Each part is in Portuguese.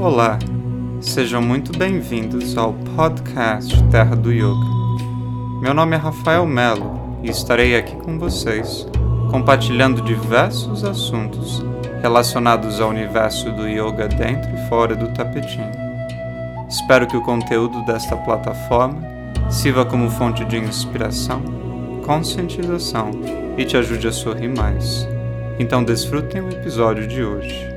Olá, sejam muito bem-vindos ao podcast Terra do Yoga. Meu nome é Rafael Melo e estarei aqui com vocês, compartilhando diversos assuntos relacionados ao universo do yoga dentro e fora do tapetinho. Espero que o conteúdo desta plataforma sirva como fonte de inspiração, conscientização e te ajude a sorrir mais. Então desfrutem o episódio de hoje.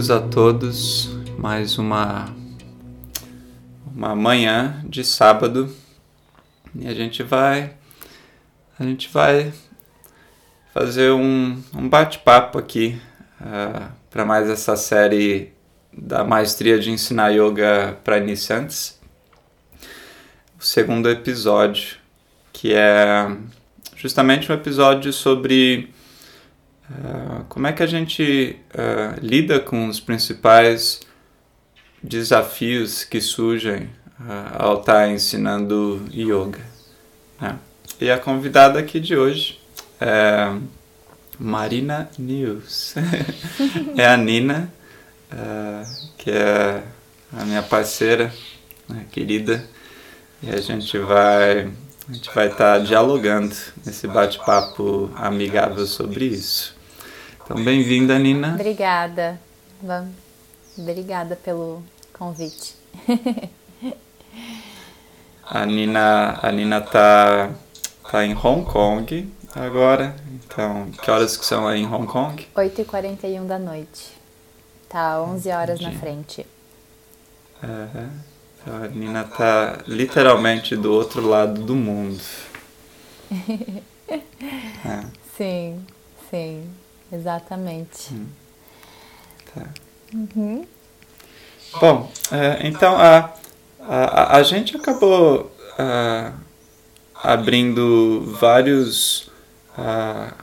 Bem-vindos a todos, mais uma uma manhã de sábado e a gente vai a gente vai fazer um, um bate-papo aqui uh, para mais essa série da maestria de ensinar yoga para iniciantes. O segundo episódio, que é justamente um episódio sobre uh, como é que a gente uh, lida com os principais desafios que surgem ao estar ensinando yoga. Né? E a convidada aqui de hoje é Marina News. é a Nina, uh, que é a minha parceira, querida, e a gente vai a gente vai estar dialogando nesse bate-papo amigável sobre isso. Então, bem-vinda, Nina. Obrigada. Obrigada pelo convite. a Nina, a Nina tá, tá em Hong Kong agora. Então, que horas que são aí em Hong Kong? 8h41 da noite. Tá 11 horas na frente. Então a Nina tá literalmente do outro lado do mundo. é. Sim, sim, exatamente. Hum. Tá. Uhum. Bom, é, então a, a, a gente acabou uh, abrindo vários uh,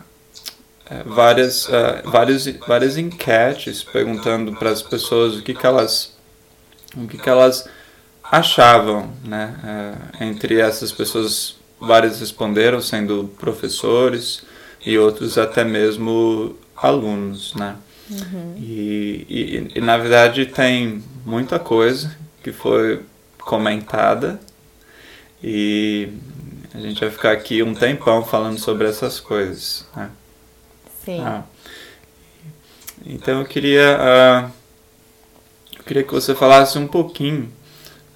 várias, uh, várias, várias enquetes perguntando para as pessoas o que, que elas o que, que elas achavam, né? Entre essas pessoas, várias responderam, sendo professores e outros até mesmo alunos, né? Uhum. E, e, e, na verdade tem muita coisa que foi comentada e a gente vai ficar aqui um tempão falando sobre essas coisas. Né? Sim. Ah. Então eu queria, uh, eu queria que você falasse um pouquinho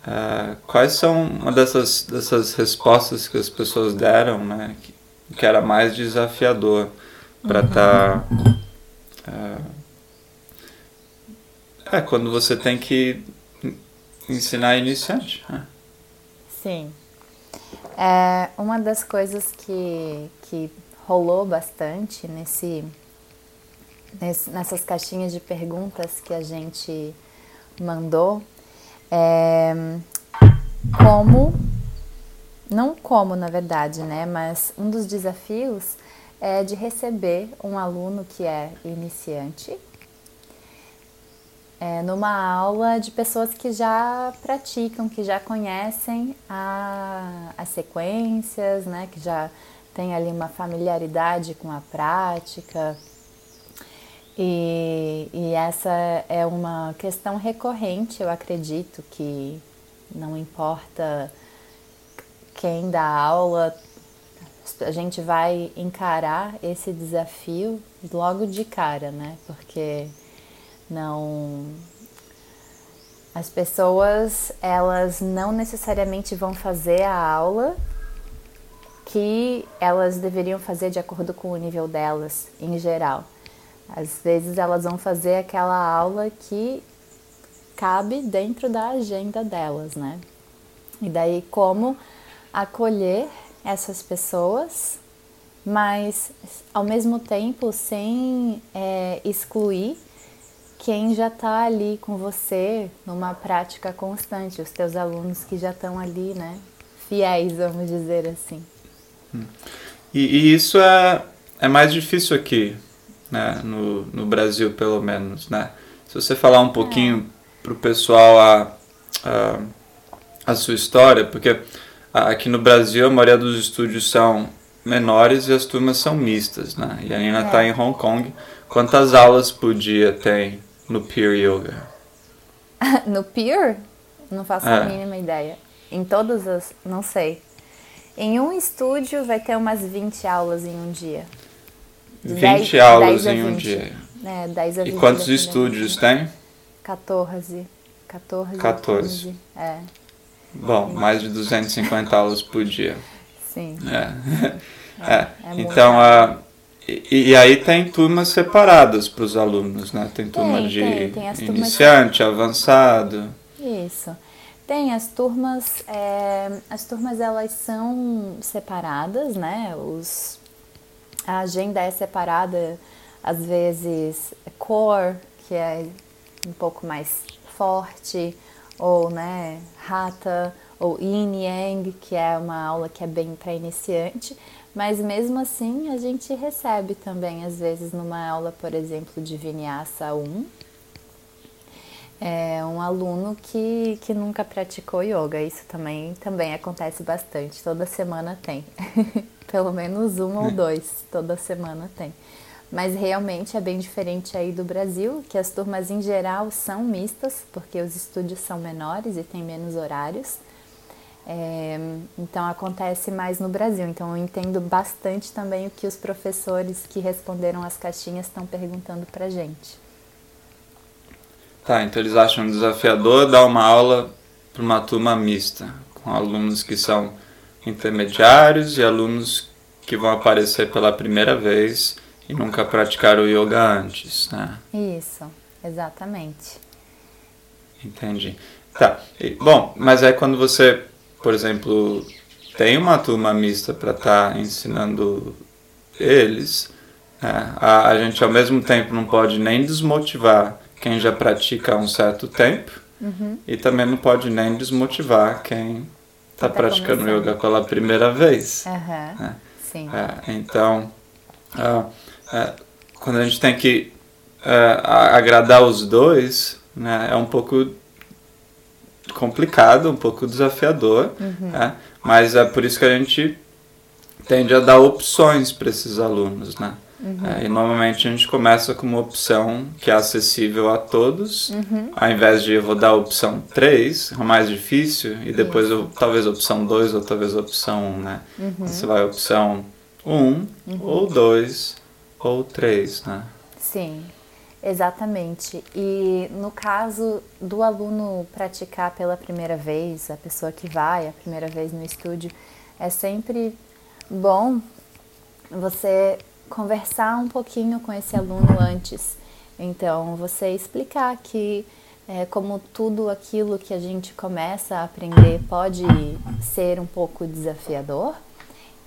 uh, quais são uma dessas, dessas respostas que as pessoas deram, né, que, que era mais desafiador para estar. Uhum. Tá, uh, é quando você tem que ensinar iniciante. Né? Sim. É, uma das coisas que, que rolou bastante nesse, nesse, nessas caixinhas de perguntas que a gente mandou é como, não como na verdade, né, mas um dos desafios é de receber um aluno que é iniciante é, numa aula de pessoas que já praticam, que já conhecem a, as sequências, né, que já tem ali uma familiaridade com a prática. E, e essa é uma questão recorrente, eu acredito que não importa quem dá aula, a gente vai encarar esse desafio logo de cara, né? Porque não as pessoas elas não necessariamente vão fazer a aula que elas deveriam fazer de acordo com o nível delas em geral. Às vezes elas vão fazer aquela aula que cabe dentro da agenda delas, né? E daí como acolher essas pessoas, mas ao mesmo tempo sem é, excluir quem já está ali com você numa prática constante, os teus alunos que já estão ali, né? Fiéis, vamos dizer assim. Hum. E, e, isso é, é mais difícil aqui, né? No, no Brasil, pelo menos, né? Se você falar um pouquinho é. para o pessoal a, a, a sua história, porque aqui no Brasil a maioria dos estúdios são menores e as turmas são mistas, né? E a Nina está é. em Hong Kong. Quantas aulas por dia tem no Peer Yoga? no Peer? Não faço é. a mínima ideia. Em todas as. Não sei. Em um estúdio vai ter umas 20 aulas em um dia. 20 10, aulas 10 em um dia. É, 10 a 20 E quantos estúdios tem? 14. 14. 14. 15. É. Bom, mais de 250 aulas por dia. Sim. É. é. é. Então, a, e, e, aí tem turmas separadas para os alunos, né? Tem turma tem, de tem, tem iniciante, turmas... avançado. Isso. Tem as turmas, é, as turmas elas são separadas, né? Os, a agenda é separada, às vezes core, que é um pouco mais forte, ou né, Hatha, ou Yin Yang, que é uma aula que é bem para iniciante, mas mesmo assim a gente recebe também, às vezes, numa aula, por exemplo, de Vinyasa 1, é um aluno que, que nunca praticou yoga. Isso também, também acontece bastante. Toda semana tem. Pelo menos um ou dois, toda semana tem. Mas realmente é bem diferente aí do Brasil, que as turmas em geral são mistas, porque os estúdios são menores e tem menos horários. É, então acontece mais no Brasil. Então eu entendo bastante também o que os professores que responderam as caixinhas estão perguntando pra gente. Tá, então eles acham desafiador dar uma aula para uma turma mista, com alunos que são intermediários e alunos que vão aparecer pela primeira vez e nunca praticaram yoga antes, né? Isso, exatamente. Entendi. Tá. E, bom, mas é quando você, por exemplo, tem uma turma mista para estar tá ensinando eles, né? a, a gente ao mesmo tempo não pode nem desmotivar quem já pratica há um certo tempo uhum. e também não pode nem desmotivar quem está tá praticando começando. yoga pela primeira vez. Uhum. Né? Sim. É, então, uh, é, quando a gente tem que é, agradar os dois, né, é um pouco complicado, um pouco desafiador, uhum. né, mas é por isso que a gente tende a dar opções para esses alunos, né? Uhum. É, e normalmente a gente começa com uma opção que é acessível a todos, uhum. ao invés de eu vou dar a opção 3, é mais difícil, e depois eu, talvez a opção 2 ou talvez a opção 1, né? Uhum. Você vai a opção 1 um, uhum. ou 2 ou três, né? Sim, exatamente. E no caso do aluno praticar pela primeira vez, a pessoa que vai a primeira vez no estúdio, é sempre bom você conversar um pouquinho com esse aluno antes. Então, você explicar que é, como tudo aquilo que a gente começa a aprender pode ser um pouco desafiador,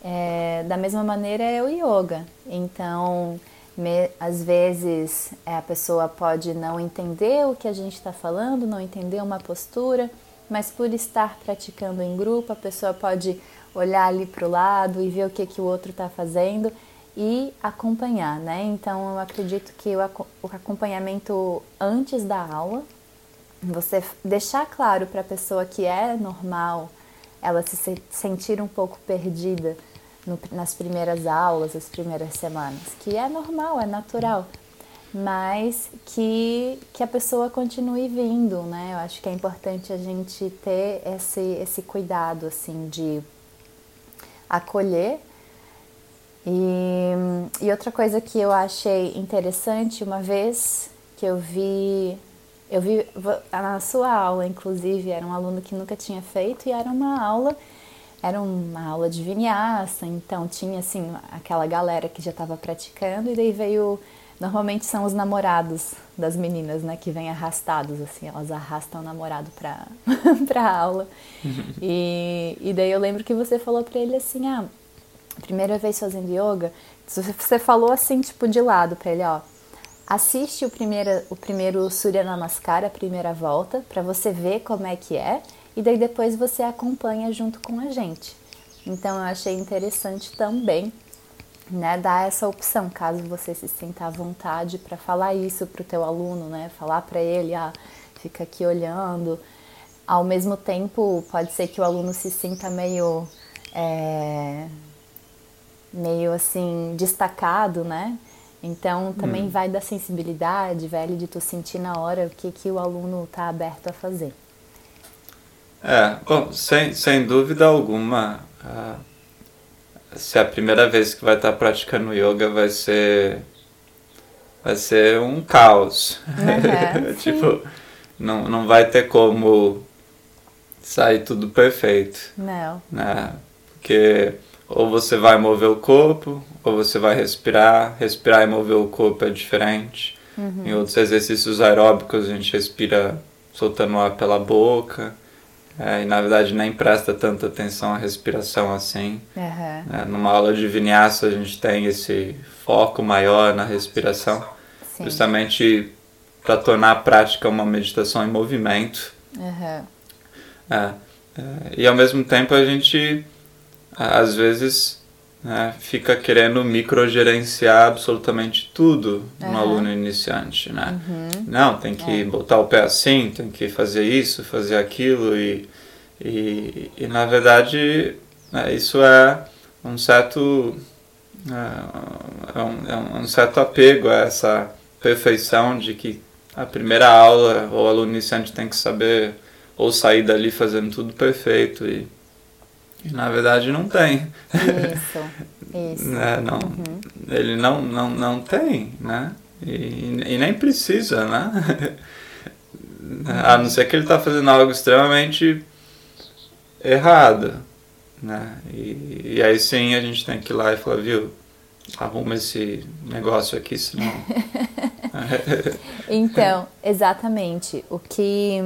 é, da mesma maneira é o yoga. Então, me, às vezes é, a pessoa pode não entender o que a gente está falando, não entender uma postura, mas por estar praticando em grupo, a pessoa pode olhar ali para o lado e ver o que, que o outro está fazendo e acompanhar, né? Então, eu acredito que o, o acompanhamento antes da aula, você deixar claro para a pessoa que é normal ela se sentir um pouco perdida no, nas primeiras aulas, as primeiras semanas, que é normal, é natural, mas que, que a pessoa continue vindo, né? Eu acho que é importante a gente ter esse, esse cuidado, assim, de acolher. E, e outra coisa que eu achei interessante, uma vez que eu vi eu vi na sua aula, inclusive, era um aluno que nunca tinha feito e era uma aula era uma aula de vinyasa, então tinha assim aquela galera que já estava praticando e daí veio normalmente são os namorados das meninas, né, que vêm arrastados assim, elas arrastam o namorado para para aula. E, e daí eu lembro que você falou para ele assim, ah, primeira vez fazendo yoga, você falou assim tipo de lado para ele, ó, assiste o primeiro o primeiro Surya Namaskar, a primeira volta, para você ver como é que é e daí depois você acompanha junto com a gente. Então eu achei interessante também né, dar essa opção, caso você se sinta à vontade para falar isso para o teu aluno, né, falar para ele, ah, fica aqui olhando, ao mesmo tempo, pode ser que o aluno se sinta meio, é, meio assim, destacado, né? Então, também hum. vai da sensibilidade, velho, de tu sentir na hora o que, que o aluno está aberto a fazer. É, bom, sem, sem dúvida alguma, se a primeira vez que vai estar praticando yoga vai ser vai ser um caos. Uhum, tipo, não, não vai ter como sair tudo perfeito. Não. Né? Porque ou você vai mover o corpo, ou você vai respirar. Respirar e mover o corpo é diferente. Uhum. Em outros exercícios aeróbicos a gente respira soltando ar pela boca. É, e na verdade nem presta tanta atenção à respiração assim. Uhum. É, numa aula de vinyasa a gente tem esse foco maior na respiração, Sim. justamente para tornar a prática uma meditação em movimento. Uhum. É, e ao mesmo tempo a gente às vezes né, fica querendo microgerenciar absolutamente tudo uhum. no aluno iniciante, né? Uhum. Não, tem que é. botar o pé assim, tem que fazer isso, fazer aquilo e, e, e na verdade né, isso é um certo é, é, um, é um certo apego a essa perfeição de que a primeira aula o aluno iniciante tem que saber ou sair dali fazendo tudo perfeito e na verdade não tem. Isso, isso. né? não, uhum. Ele não, não, não tem, né? E, e nem precisa, né? A não ser que ele está fazendo algo extremamente errado, né? E, e aí sim a gente tem que ir lá e falar, viu, arruma esse negócio aqui, senão... então, exatamente. O que,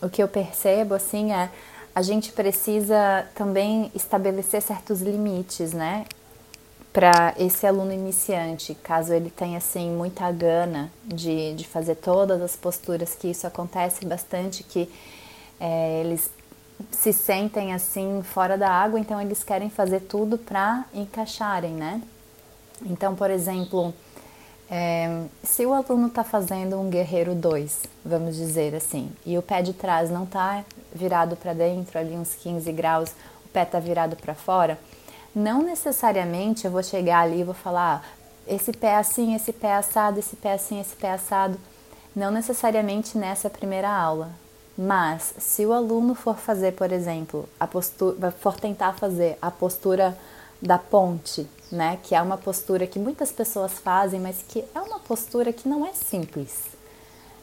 o que eu percebo, assim, é a gente precisa também estabelecer certos limites, né? Para esse aluno iniciante, caso ele tenha assim muita gana de, de fazer todas as posturas, que isso acontece bastante, que é, eles se sentem assim fora da água, então eles querem fazer tudo para encaixarem, né? Então, por exemplo, é, se o aluno está fazendo um guerreiro 2, vamos dizer assim, e o pé de trás não está virado para dentro, ali uns 15 graus, o pé está virado para fora, não necessariamente eu vou chegar ali e vou falar, ah, esse pé assim, esse pé assado, esse pé assim, esse pé assado. Não necessariamente nessa primeira aula. Mas se o aluno for fazer, por exemplo, a postura, for tentar fazer a postura da ponte, né? Que é uma postura que muitas pessoas fazem, mas que é uma postura que não é simples,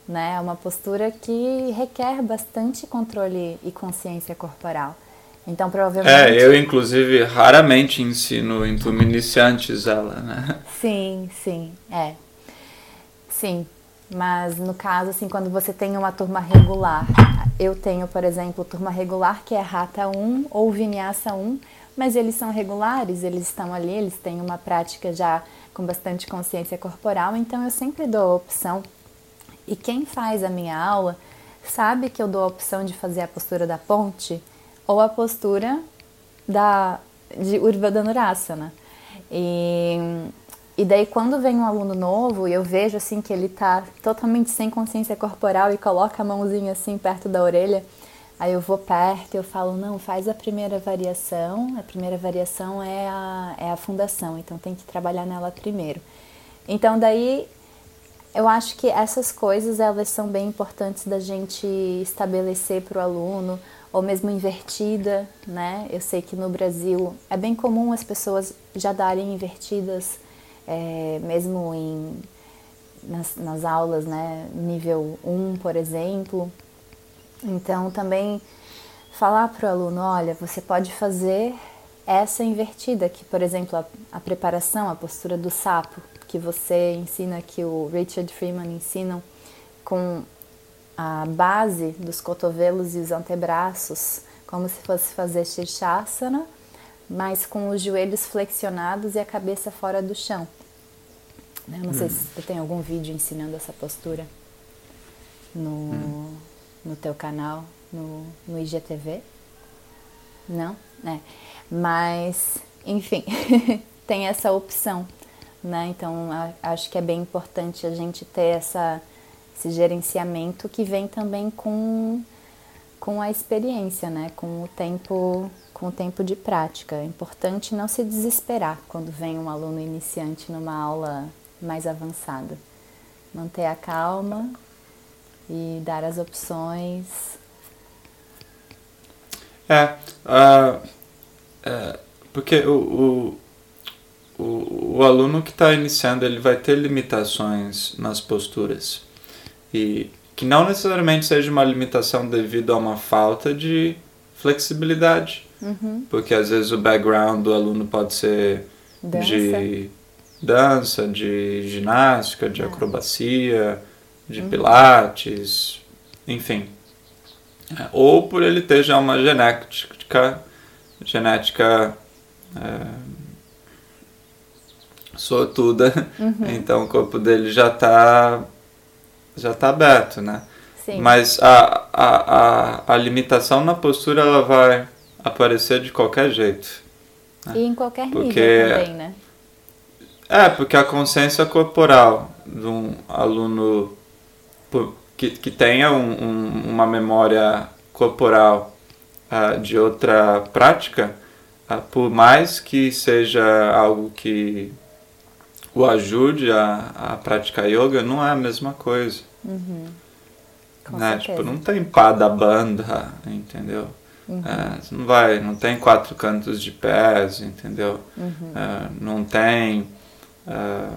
né? É uma postura que requer bastante controle e consciência corporal. Então, provavelmente. É, eu inclusive raramente ensino em turma iniciantes ela, né? Sim, sim, é. Sim, mas no caso, assim, quando você tem uma turma regular, eu tenho, por exemplo, turma regular que é Rata 1 ou Vinyasa 1, mas eles são regulares, eles estão ali, eles têm uma prática já com bastante consciência corporal, então eu sempre dou a opção. E quem faz a minha aula sabe que eu dou a opção de fazer a postura da ponte ou a postura da de Urvadanurasana. E, e daí quando vem um aluno novo e eu vejo assim que ele está totalmente sem consciência corporal e coloca a mãozinha assim perto da orelha, Aí eu vou perto eu falo, não, faz a primeira variação, a primeira variação é a, é a fundação, então tem que trabalhar nela primeiro. Então daí eu acho que essas coisas elas são bem importantes da gente estabelecer para o aluno, ou mesmo invertida, né? Eu sei que no Brasil é bem comum as pessoas já darem invertidas, é, mesmo em, nas, nas aulas, né? Nível 1, por exemplo. Então, também falar para o aluno: olha, você pode fazer essa invertida, que, por exemplo, a, a, preparação, a postura do sapo, que você ensina, que o Richard Freeman ensina, com a base dos cotovelos e os antebraços, como se fosse fazer Shirshasana, mas com os joelhos flexionados e a cabeça fora do chão. Eu não hum. sei se tem algum vídeo ensinando essa postura no. Hum no teu canal, no, no IGTV? Não? É. Mas, enfim, tem essa opção, né? Então, acho que é bem importante a gente ter essa, esse gerenciamento que vem também com, com com a experiência, né? Com o tempo, com o tempo de prática. É importante não se desesperar quando vem um aluno iniciante numa aula mais avançada. Manter a calma e dar as opções. É, uh, é porque o, o, o, o aluno que está iniciando ele vai ter limitações nas posturas e que não necessariamente seja uma limitação devido a uma falta de flexibilidade, uhum. porque às vezes o background do aluno pode ser Dança. de dança, de ginástica, de É. acrobacia, de pilates, enfim. É, Ou por ele ter já uma genética, genética é, sortuda, então o corpo dele já está já tá aberto, né? Sim. Mas a, a, a, a limitação na postura ela vai aparecer de qualquer jeito. E em qualquer Porque- nível também, né? É, porque a consciência corporal de um aluno que, que tenha um- um- uma memória corporal ah, de outra prática, ah, por mais que seja algo que o ajude a, a praticar yoga, não é a mesma coisa. Com né? Tipo, não tem pá da banda, entendeu? Uhum. É, não vai, não tem quatro cantos de pés, entendeu? Uhum. É, não tem é,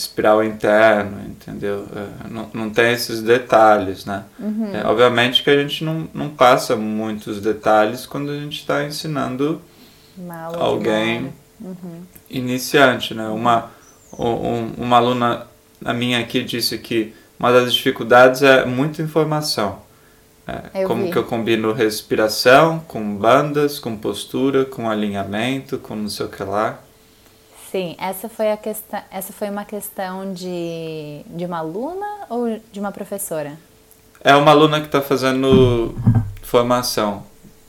espiral interno, entendeu? É, não, não tem esses detalhes, né? Uhum. É, obviamente que a gente não, não passa muitos detalhes quando a gente está ensinando alguém. Uhum. iniciante, né? Uma, um, uma aluna a minha aqui disse que uma das dificuldades é muita informação. É, como vi. que eu combino respiração com bandas, com postura, com alinhamento, com não sei o que lá. Sim, essa foi a questão. Essa foi uma questão de, de uma aluna ou de uma professora? É uma aluna que está fazendo formação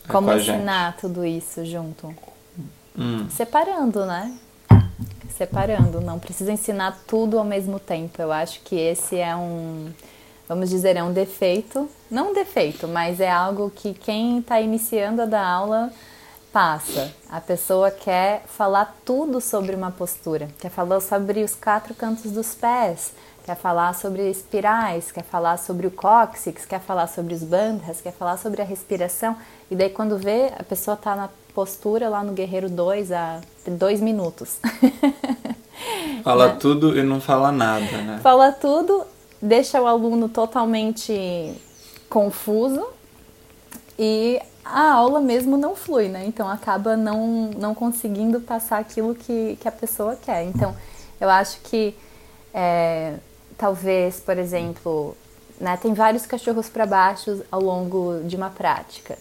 é, Como ensinar tudo isso junto? Hum, Separando, né? Separando. Não precisa ensinar tudo ao mesmo tempo. Eu acho que esse é um, vamos dizer, é um defeito. Não um defeito, mas é algo que quem está iniciando a dar aula passa. A pessoa quer falar tudo sobre uma postura. Quer falar sobre os quatro cantos dos pés. Quer falar sobre espirais, quer falar sobre o cóccix, quer falar sobre os bandhas, quer falar sobre a respiração. E daí quando vê, a pessoa está na postura lá no Guerreiro 2 há dois minutos. fala Né? tudo e não fala nada, né? Fala tudo, deixa o aluno totalmente confuso e a aula mesmo não flui, né? Então acaba não, não conseguindo passar aquilo que, que a pessoa quer. Então eu acho que é, talvez, por exemplo, né, tem vários cachorros para baixo ao longo de uma prática.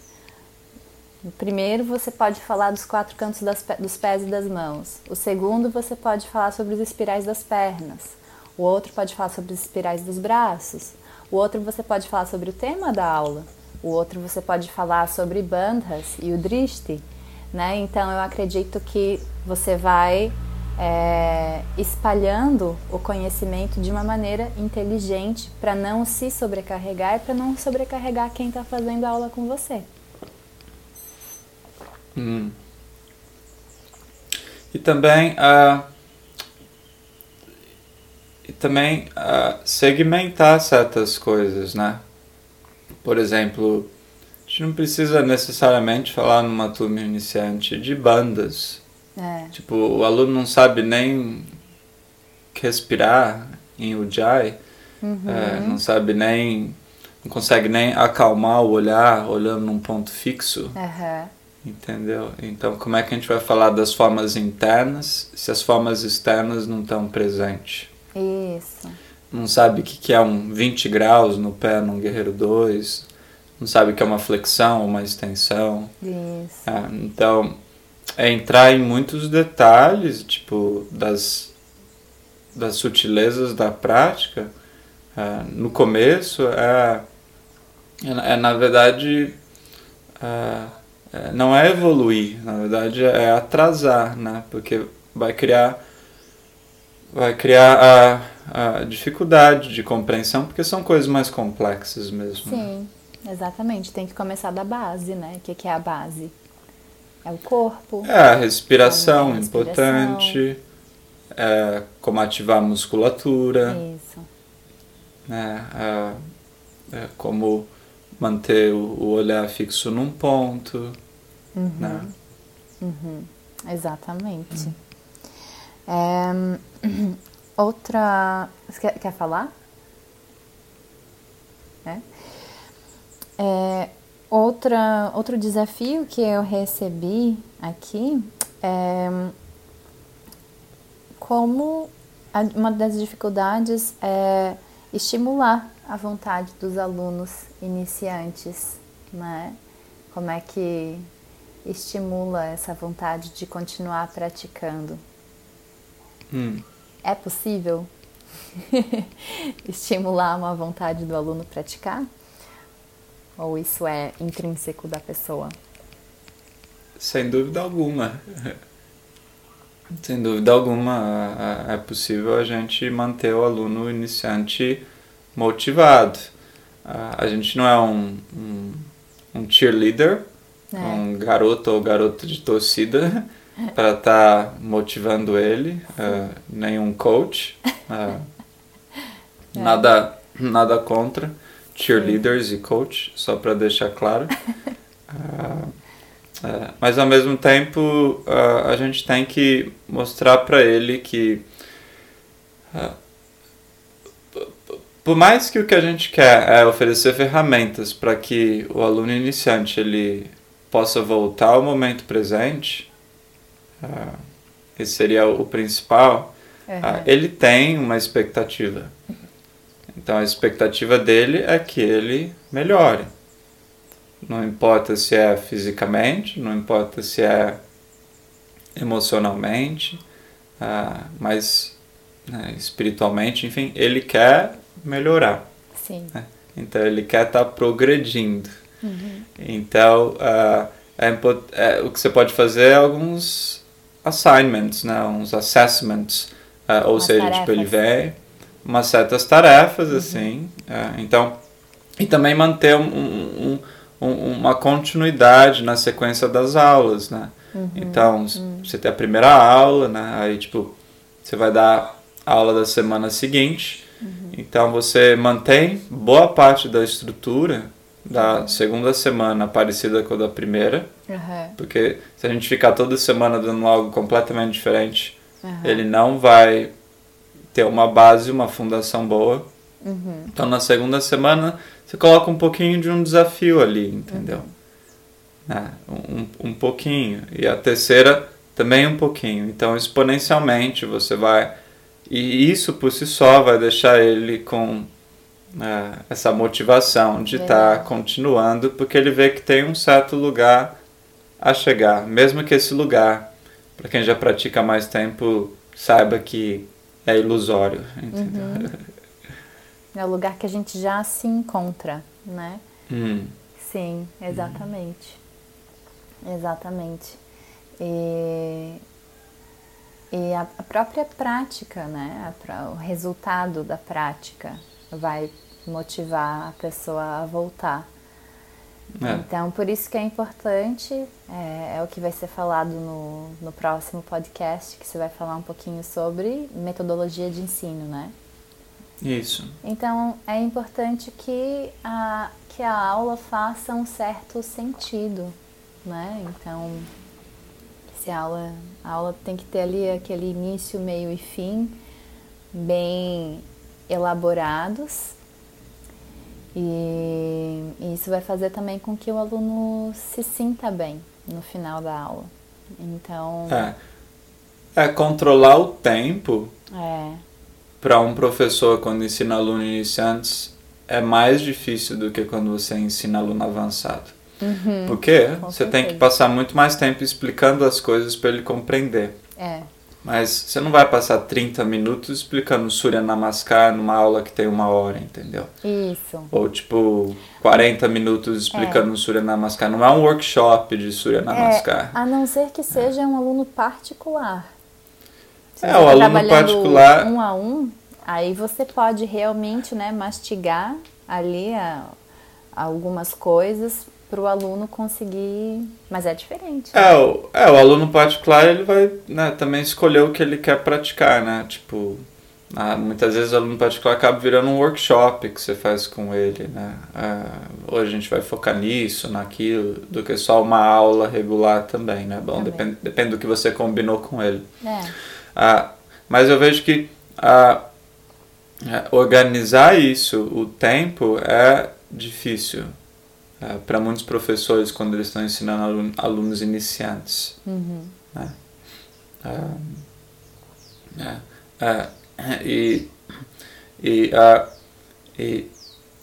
Primeiro, você pode falar dos quatro cantos das dos pés e das mãos. O segundo, você pode falar sobre os espirais das pernas. O outro pode falar sobre os espirais dos braços. O outro, você pode falar sobre o tema da aula. O outro, você pode falar sobre bandhas e o drishti. Né? Então, eu acredito que você vai é, espalhando o conhecimento de uma maneira inteligente para não se sobrecarregar e para não sobrecarregar quem está fazendo a aula com você. Hum. E também ah, e também ah, segmentar certas coisas, né? Por exemplo, a gente não precisa necessariamente falar numa turma iniciante de bandas. É. Tipo, o aluno não sabe nem respirar em Ujjayi, é, não sabe nem, não consegue nem acalmar o olhar olhando num ponto fixo. Aham. Entendeu? Então, como é que a gente vai falar das formas internas se as formas externas não estão presentes? Isso. Não sabe o que é um 20 graus no pé num Guerreiro 2, não sabe o que é uma flexão, uma extensão. Isso. Ah, então, é entrar em muitos detalhes, tipo, das, das sutilezas da prática. Ah, no começo, é, é, é, na verdade, ah, é, não é evoluir, na verdade é atrasar, né? Porque vai criar, vai criar a, a dificuldade de compreensão, porque são coisas mais complexas mesmo. né? Sim. Exatamente, tem que começar da base, né? O que, que é a base? É o corpo. É, a respiração, é importante. É, como ativar a musculatura. Isso. Né? É, é, como manter o, olhar fixo num ponto. Uhum. Né? Uhum. Exatamente. Uhum. outra. Você quer, quer falar? É? É, outra, outro desafio que eu recebi aqui é como uma das dificuldades é estimular a vontade dos alunos iniciantes, né? Como é que estimula essa vontade de continuar praticando? Hum. É possível estimular uma vontade do aluno praticar? Ou isso é intrínseco da pessoa? Sem dúvida alguma. Sem dúvida alguma, é possível a gente manter o aluno iniciante motivado. A gente não é um, um, um cheerleader, é. um garoto ou garota de torcida para estar tá motivando ele, uh, nenhum coach. Uh, é. Nada, nada contra cheerleaders Sim. e coach, só para deixar claro. Uh, mas ao mesmo tempo a gente tem que mostrar para ele que por mais que o que a gente quer é oferecer ferramentas para que o aluno iniciante ele possa voltar ao momento presente, esse seria o principal, uhum. ele tem uma expectativa. Então a expectativa dele é que ele melhore. Não importa se é fisicamente, não importa se é emocionalmente, uh, mas né, espiritualmente, enfim, ele quer melhorar. Né? Então ele quer estar tá progredindo. Uhum. Então uh, é, é, o que você pode fazer é alguns assignments, né, uns assessments, uh, ou As seja, tarefas. tipo ele vem umas certas tarefas, uhum. assim. É, então, e também manter um, um, um, uma continuidade na sequência das aulas, né? Uhum. Então, uhum. você tem a primeira aula, né? Aí, tipo, você vai dar a aula da semana seguinte. Uhum. Então, você mantém boa parte da estrutura da segunda semana parecida com a da primeira. Porque se a gente ficar toda semana dando algo completamente diferente, ele não vai ter uma base, uma fundação boa. Uhum. Então na segunda semana você coloca um pouquinho de um desafio ali, entendeu? Uhum. Né? Um, um pouquinho. E a terceira também um pouquinho. Então exponencialmente você vai. E isso por si só vai deixar ele com uh, essa motivação de estar tá continuando, porque ele vê que tem um certo lugar a chegar. Mesmo que esse lugar, para quem já pratica mais tempo, saiba que é ilusório. Entendeu? Uhum. É o lugar que a gente já se encontra, né? Hum. Sim, exatamente. Hum. Exatamente. E, e a, a, própria prática, né? A, o resultado da prática vai motivar a pessoa a voltar. É. Então, por isso que é importante, é, é, o que vai ser falado no, no próximo podcast, que você vai falar um pouquinho sobre metodologia de ensino, né? Isso. Então, é importante que a, que a aula faça um certo sentido, né? Então, se a aula, a aula tem que ter ali aquele início, meio e fim bem elaborados e, isso vai fazer também com que o aluno se sinta bem no final da aula. Então. É, é controlar o tempo. É. Para um professor, quando ensina aluno iniciantes, é mais difícil do que quando você ensina aluno avançado. Uhum, Porque você tem que passar muito mais tempo explicando as coisas para ele compreender. É. Mas você não vai passar 30 minutos explicando Surya Namaskar numa aula que tem uma hora, entendeu? Isso. Ou tipo, 40 minutos explicando é. Surya Namaskar. Não é um workshop de Surya Namaskar. É, a não ser que seja é. um aluno particular. Se é, o aluno particular. Um a um, aí você pode realmente né, mastigar ali a, algumas coisas para o aluno conseguir, mas é diferente. É, o, é, o aluno particular ele vai né, também escolher o que ele quer praticar, né? Tipo, ah, muitas vezes o aluno particular acaba virando um workshop que você faz com ele, né? Ah, hoje a gente vai focar nisso, naquilo, do que só uma aula regular também, né? Bom, também. Depende, depende do que você combinou com ele. É. Ah, mas eu vejo que ah, é, organizar isso, o tempo, é difícil é, para muitos professores quando eles estão ensinando alunos iniciantes. Uhum. Né? É, e, e, uh, e,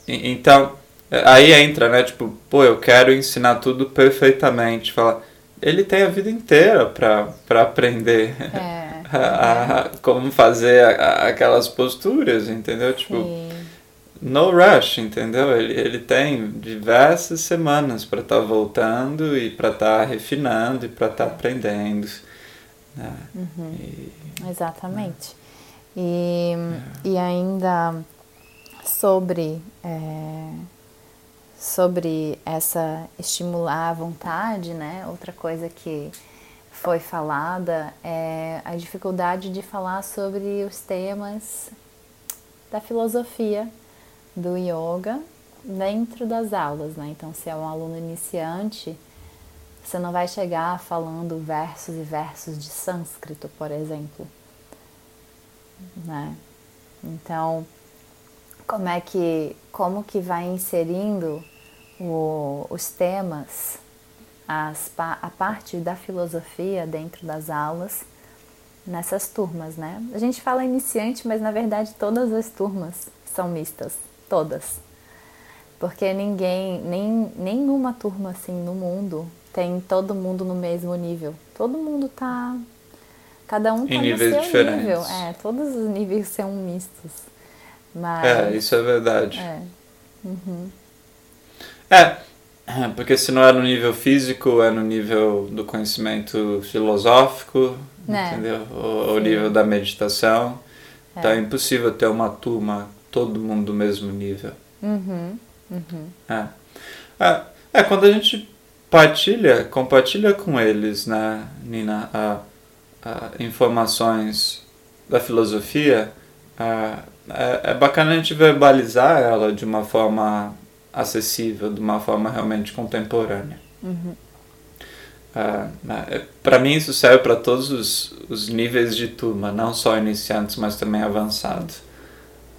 e, então aí entra né tipo pô eu quero ensinar tudo perfeitamente fala ele tem a vida inteira para aprender é, a, a, como fazer a, aquelas posturas entendeu tipo Sim. No rush entendeu ele, ele tem diversas semanas para estar tá voltando e para estar tá refinando e para estar tá aprendendo né? Uhum. E, Exatamente. E, é. e ainda sobre, é, sobre essa estimular a vontade, né? Outra coisa que foi falada é a dificuldade de falar sobre os temas da filosofia do yoga dentro das aulas, né? Então, se é um aluno iniciante, você não vai chegar falando versos e versos de sânscrito, por exemplo né? Então, como é que como que vai inserindo o, os temas, as, a parte da filosofia dentro das aulas nessas turmas, né? A gente fala iniciante, mas na verdade todas as turmas são mistas, todas. Porque ninguém, nem nenhuma turma assim no mundo tem todo mundo no mesmo nível. Todo mundo tá Cada um tem tá níveis no seu diferentes. nível. É, todos os níveis são mistos. Mas, é, isso é verdade. É. Uhum. É, porque se não é no nível físico, é no nível do conhecimento filosófico, né? entendeu? O, o, nível da meditação. É. Então é impossível ter uma turma, todo mundo do mesmo nível. Uhum. Uhum. É. é. É, quando a gente partilha, compartilha com eles, né, Nina, a uh, informações da filosofia, uh, é, é bacana a gente verbalizar ela de uma forma acessível, de uma forma realmente contemporânea. Uhum. Uh, para mim isso serve para todos os, os, níveis de turma, não só iniciantes, mas também avançados.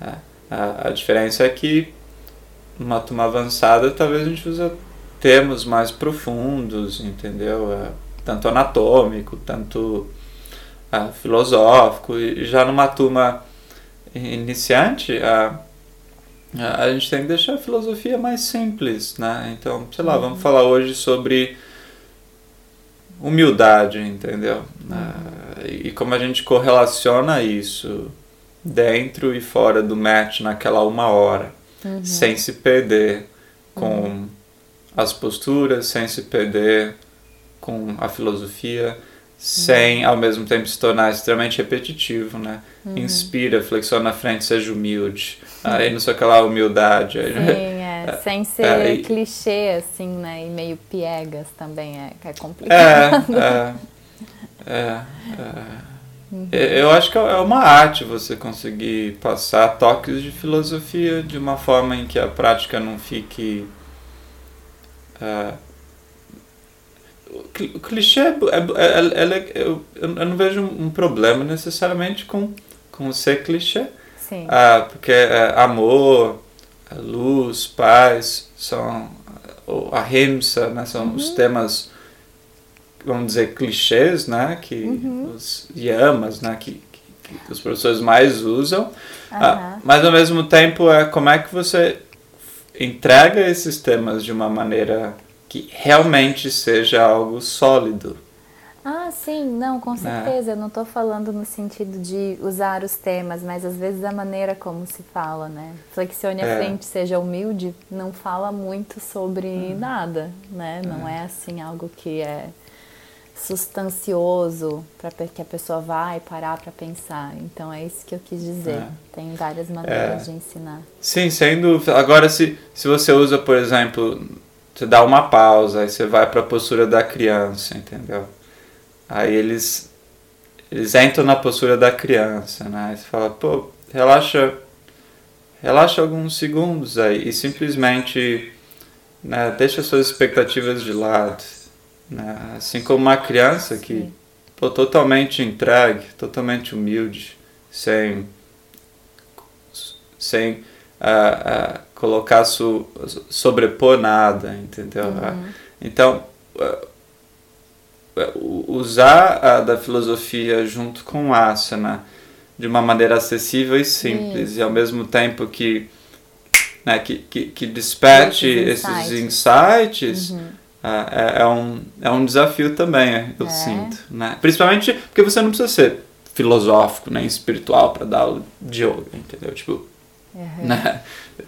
Uh, a, a diferença é que numa turma avançada talvez a gente use termos mais profundos, entendeu? Uh, tanto anatômico, tanto uh, filosófico, e já numa turma iniciante, a, a gente tem que deixar a filosofia mais simples, né? Então, sei lá, vamos falar hoje sobre humildade, entendeu? Uh, e como a gente correlaciona isso dentro e fora do match naquela uma hora, uhum. sem se perder com uhum. as posturas, sem se perder com a filosofia sem ao mesmo tempo se tornar extremamente repetitivo, né? Uhum. Inspira, flexiona na frente, seja humilde. Aí não sei aquela humildade. Sim, é. é. Sem ser é, clichê, assim, né? E meio piegas também, é, que é complicado. É, é, é, uhum. Eu acho que é uma arte você conseguir passar toques de filosofia de uma forma em que a prática não fique... Uh, o clichê é, é, é, é eu, eu não vejo um problema necessariamente com, com ser clichê. Sim. Ah, porque é, amor, luz, paz, são a rimsa, né, são uhum. os temas, vamos dizer, clichês, né, que uhum. os yamas, né, que, que, que, os professores mais usam. Uhum. Ah, mas ao mesmo tempo é como é que você entrega esses temas de uma maneira que realmente seja algo sólido. Ah, sim, não, com né? certeza. É. Eu não estou falando no sentido de usar os temas, mas às vezes a maneira como se fala, né? Flexione a é. frente, seja humilde, não fala muito sobre hum. nada, né? Não é. é assim algo que é sustancioso para que a pessoa vai parar para pensar. Então é isso que eu quis dizer. É. Tem várias maneiras é. de ensinar. Sim, sem dúvida. Agora, se, se você usa, por exemplo, você dá uma pausa, aí você vai para a postura da criança, entendeu? Aí eles, eles entram na postura da criança, né? Aí você fala, pô, relaxa, relaxa alguns segundos aí e simplesmente né, deixa suas expectativas de lado né? Assim como uma criança que pô, totalmente entregue, totalmente humilde, sem, sem uh, uh, colocar su, sobrepor nada, entendeu? Uhum. Então, uh, usar a da filosofia junto com asana de uma maneira acessível e simples, Isso. e ao mesmo tempo que, né, que, que, que desperte esses insights. Esses insights uhum é, é, é, um, é um desafio também, eu é. sinto. Né? Principalmente porque você não precisa ser filosófico nem espiritual para dar aula de yoga, entendeu? Tipo, uhum. né?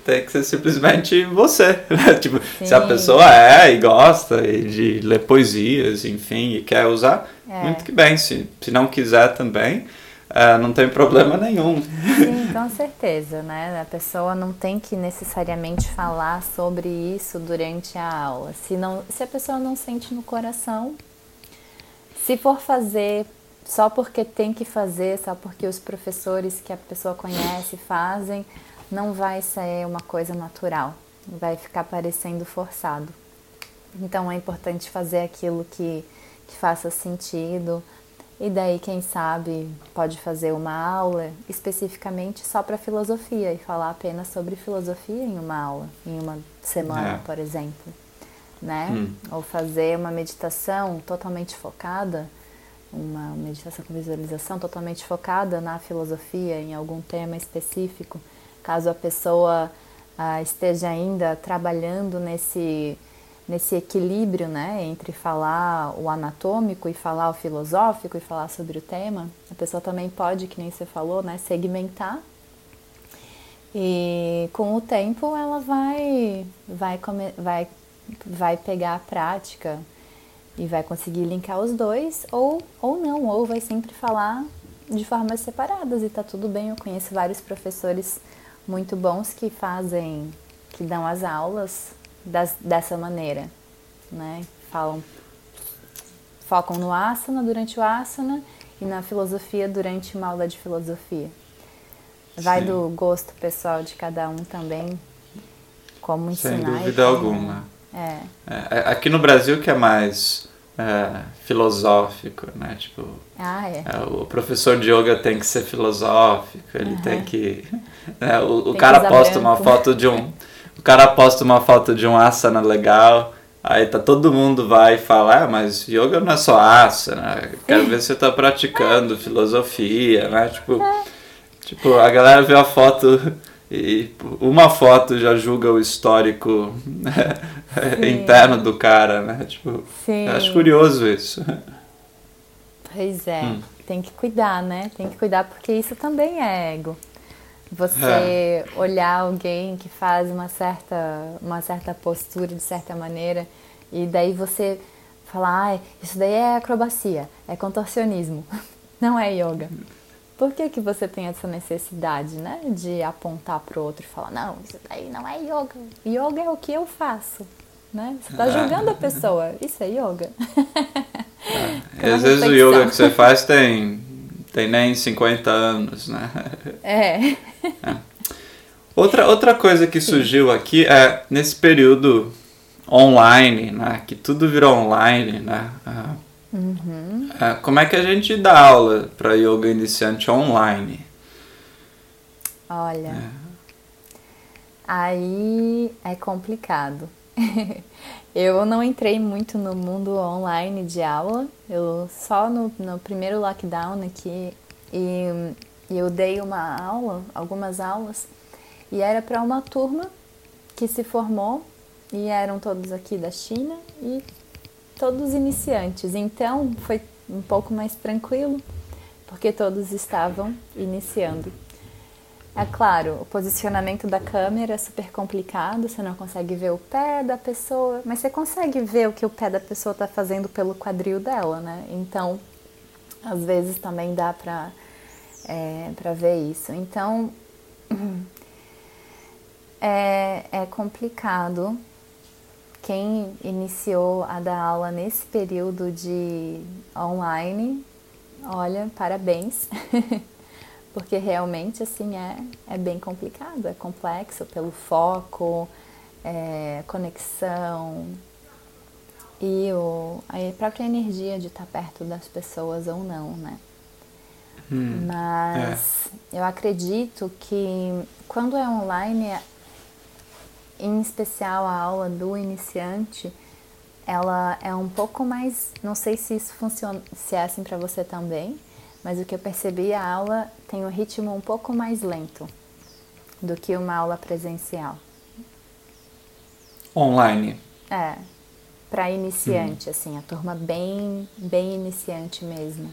tem que ser simplesmente você. Né? Tipo, se a pessoa é e gosta de ler poesias, enfim, e quer usar, é. muito que bem. Se, se não quiser também, é, não tem problema nenhum. Sim, com certeza, né? A pessoa não tem que necessariamente falar sobre isso durante a aula. Se, não, se a pessoa não sente no coração, se for fazer só porque tem que fazer, só porque os professores que a pessoa conhece fazem, não vai ser uma coisa natural, vai ficar parecendo forçado. Então é importante fazer aquilo que, que faça sentido e daí, quem sabe, pode fazer uma aula especificamente só para filosofia e falar apenas sobre filosofia em uma aula, em uma semana, é. por exemplo. Né? Hum. Ou fazer uma meditação totalmente focada, uma meditação com visualização totalmente focada na filosofia, em algum tema específico, caso a pessoa ah, esteja ainda trabalhando nesse nesse equilíbrio, né, entre falar o anatômico e falar o filosófico e falar sobre o tema, a pessoa também pode, que nem você falou, né, segmentar. E com o tempo ela vai vai vai vai pegar a prática e vai conseguir linkar os dois ou ou não, ou vai sempre falar de formas separadas e tá tudo bem. Eu conheço vários professores muito bons que fazem que dão as aulas das, dessa maneira, né? Falam, focam no asana durante o asana e na filosofia durante uma aula de filosofia. Vai Sim. do gosto pessoal de cada um também, como ensinar. Sem dúvida como... alguma. É. é. Aqui no Brasil que é mais é, filosófico, né? Tipo, ah, é. É, o professor de yoga tem que ser filosófico, ele uhum. tem que. Né, o, o cara posta branco. uma foto de um o cara posta uma foto de um asana legal, aí tá todo mundo vai e fala, ah, mas yoga não é só asana, quero ver se você tá praticando filosofia, né? Tipo, tipo, a galera vê a foto e uma foto já julga o histórico né, interno do cara, né? Tipo, Sim. acho curioso isso. Pois é, hum. tem que cuidar, né? Tem que cuidar porque isso também é ego. Você é. olhar alguém que faz uma certa, uma certa postura de certa maneira e daí você falar, ah, isso daí é acrobacia, é contorcionismo, não é yoga. Por que, que você tem essa necessidade, né, de apontar para o outro e falar, não, isso daí não é yoga. Yoga é o que eu faço, né? Você está julgando a pessoa, isso é yoga. É. Às vezes o yoga que você faz tem tem nem 50 anos, né? É. é. Outra, outra coisa que surgiu aqui é nesse período online, né? Que tudo virou online, né? Uhum. É, como é que a gente dá aula para yoga iniciante online? Olha, é. aí é complicado. Eu não entrei muito no mundo online de aula, eu só no, no primeiro lockdown aqui e, e eu dei uma aula, algumas aulas, e era para uma turma que se formou e eram todos aqui da China e todos iniciantes. Então foi um pouco mais tranquilo, porque todos estavam iniciando. É claro, o posicionamento da câmera é super complicado, você não consegue ver o pé da pessoa, mas você consegue ver o que o pé da pessoa está fazendo pelo quadril dela, né? Então, às vezes também dá para é, para ver isso. Então, é, é complicado. Quem iniciou a dar aula nesse período de online, olha, parabéns. porque realmente assim é, é bem complicado, é complexo pelo foco, é, conexão e o, a própria energia de estar perto das pessoas ou não, né? Hum, Mas é. eu acredito que quando é online, em especial a aula do iniciante, ela é um pouco mais, não sei se isso funciona, se é assim para você também, mas o que eu percebi, a aula tem um ritmo um pouco mais lento do que uma aula presencial. Online. É, para iniciante, hum. assim, a turma bem, bem iniciante mesmo.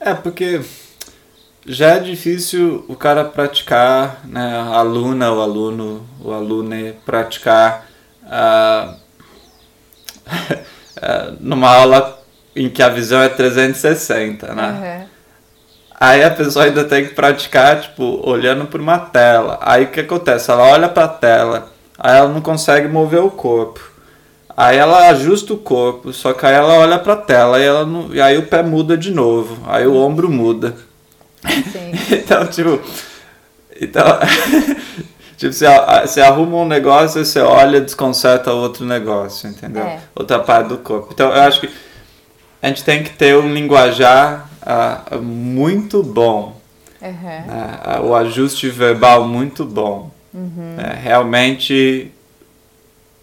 É, porque já é difícil o cara praticar, né, a aluna, o aluno, o aluno praticar uh, numa aula em que a visão é 360, né? Uhum. Aí a pessoa ainda tem que praticar, tipo, olhando por uma tela. Aí o que acontece? Ela olha para a tela, aí ela não consegue mover o corpo. Aí ela ajusta o corpo, só que aí ela olha para a tela e, ela não, e aí o pé muda de novo, aí o ombro muda. então, tipo, então, tipo, você, você arruma um negócio, você olha, desconcerta outro negócio, entendeu? É. Outra parte do corpo. Então, eu acho que a gente tem que ter um linguajar uh, muito bom. Uhum. Uh, o ajuste verbal muito bom. Uhum. Uh, realmente,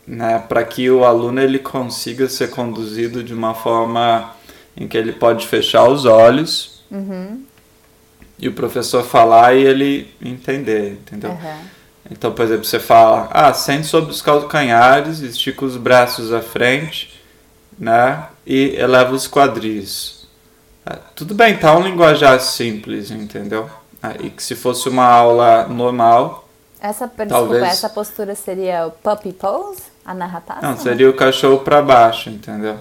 né, para que o aluno ele consiga ser conduzido de uma forma em que ele pode fechar os olhos uhum. e o professor falar e ele entender, entendeu? Então, por exemplo, você fala, ah, sente sobre os calcanhares, estica os braços à frente, né? E eleva os quadris. É, tudo bem, tá um linguajar simples, entendeu? É, e que se fosse uma aula normal. Essa, desculpa, talvez... essa postura seria o puppy pose? A narração? Não, seria o cachorro para baixo, entendeu?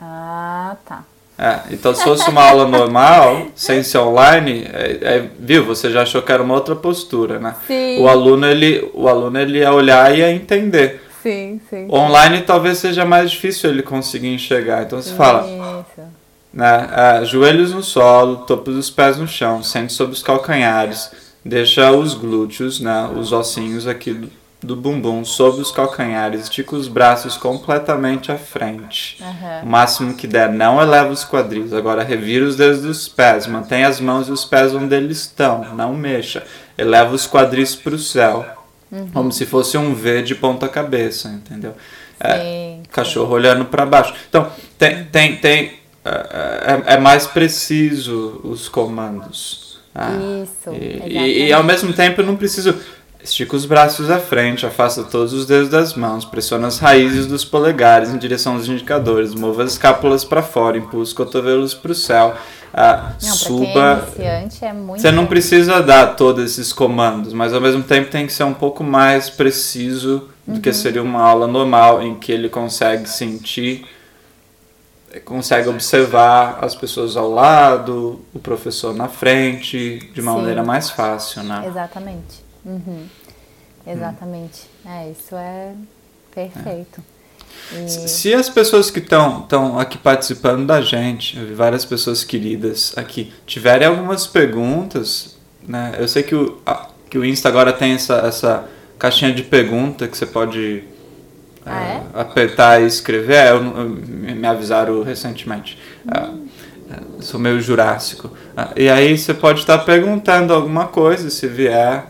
Ah, tá. É, então se fosse uma aula normal, sem ser online, é, é, viu, você já achou que era uma outra postura, né? Sim. O aluno, ele, o aluno ele ia olhar e ia entender. Sim, sim. Online talvez seja mais difícil ele conseguir enxergar. Então você fala. Isso. Né, é, joelhos no solo, topo dos pés no chão, sente sobre os calcanhares, deixa os glúteos, né, os ossinhos aqui do, do bumbum sobre os calcanhares, estica os braços completamente à frente. Uhum. O máximo que der, não eleva os quadris. Agora revira os dedos dos pés, mantenha as mãos e os pés onde eles estão, não mexa. Eleva os quadris para o céu. Uhum. Como se fosse um V de ponta cabeça, entendeu? É, sim, cachorro olhando para baixo. Então, tem, tem, tem é, é, é, mais preciso os comandos. Ah, Isso. E, e, e, ao mesmo tempo eu não preciso. Estica os braços à frente, afasta todos os dedos das mãos, pressiona as raízes dos polegares em direção aos indicadores, mova as escápulas para fora, impulsa os cotovelos para o céu. Ah, não, suba. É Você não precisa dar todos esses comandos, mas ao mesmo tempo tem que ser um pouco mais preciso do uhum. que seria uma aula normal, em que ele consegue sentir, consegue observar as pessoas ao lado, o professor na frente, de uma Sim. maneira mais fácil, né? Exatamente. Uhum. Exatamente. Hum. É, isso é perfeito. É. Se as pessoas que estão aqui participando da gente, várias pessoas queridas aqui, tiverem algumas perguntas, né? Eu sei que o, a, que o Insta agora tem essa, essa caixinha de pergunta que você pode ah, é, é? apertar e escrever. É, eu, eu, me avisaram recentemente. Hum. sou meio jurássico. e aí você pode estar perguntando alguma coisa, se vier.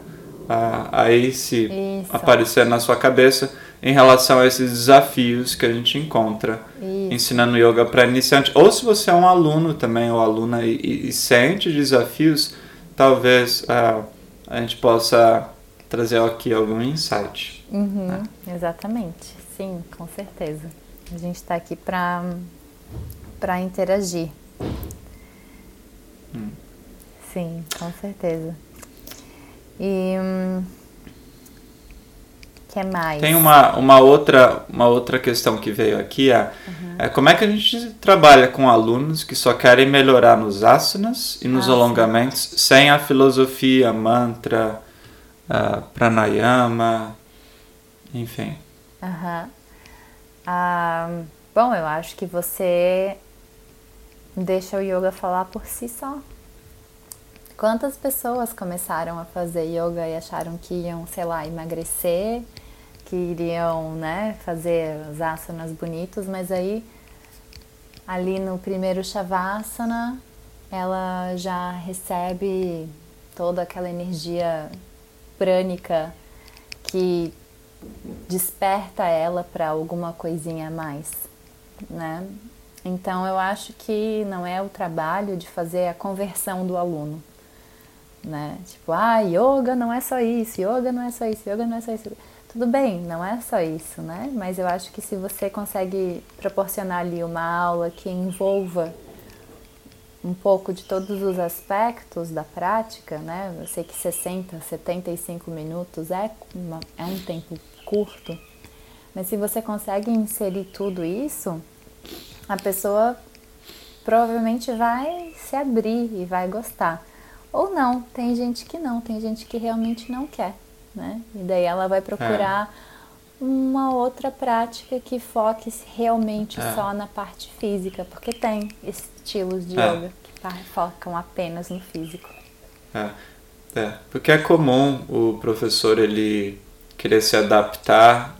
Aí se Isso. aparecer na sua cabeça em relação a esses desafios que a gente encontra Isso. ensinando yoga para iniciante. Ou se você é um aluno também, ou aluna, e, e sente desafios, talvez uh, a gente possa trazer aqui algum insight. Uhum, né? Exatamente, sim, com certeza. A gente está aqui para interagir. Hum. Sim, com certeza. E hum, que mais? Tem uma, uma, outra, uma outra questão que veio aqui, é, uhum. é como é que a gente trabalha com alunos que só querem melhorar nos asanas e nos ah, alongamentos sim. sem a filosofia, mantra, uh, pranayama, enfim. Uhum. Bom, eu acho que você deixa o yoga falar por si só. Quantas pessoas começaram a fazer yoga e acharam que iam, sei lá, emagrecer, que iriam, né, fazer os asanas bonitos, mas aí ali no primeiro shavasana ela já recebe toda aquela energia prânica que desperta ela para alguma coisinha a mais, né? Então eu acho que não é o trabalho de fazer a conversão do aluno, né? Tipo, ah, yoga não é só isso, yoga não é só isso, yoga não é só isso. Tudo bem, não é só isso, né? Mas eu acho que se você consegue proporcionar ali uma aula que envolva um pouco de todos os aspectos da prática, né? Eu sei que 60, 75 minutos é, uma, é um tempo curto, mas se você consegue inserir tudo isso, a pessoa provavelmente vai se abrir e vai gostar. Ou não, tem gente que não, tem gente que realmente não quer, né? E daí ela vai procurar é. uma outra prática que foque realmente é. só na parte física, porque tem estilos de é. yoga que focam apenas no físico. É. é, porque é comum o professor ele querer se adaptar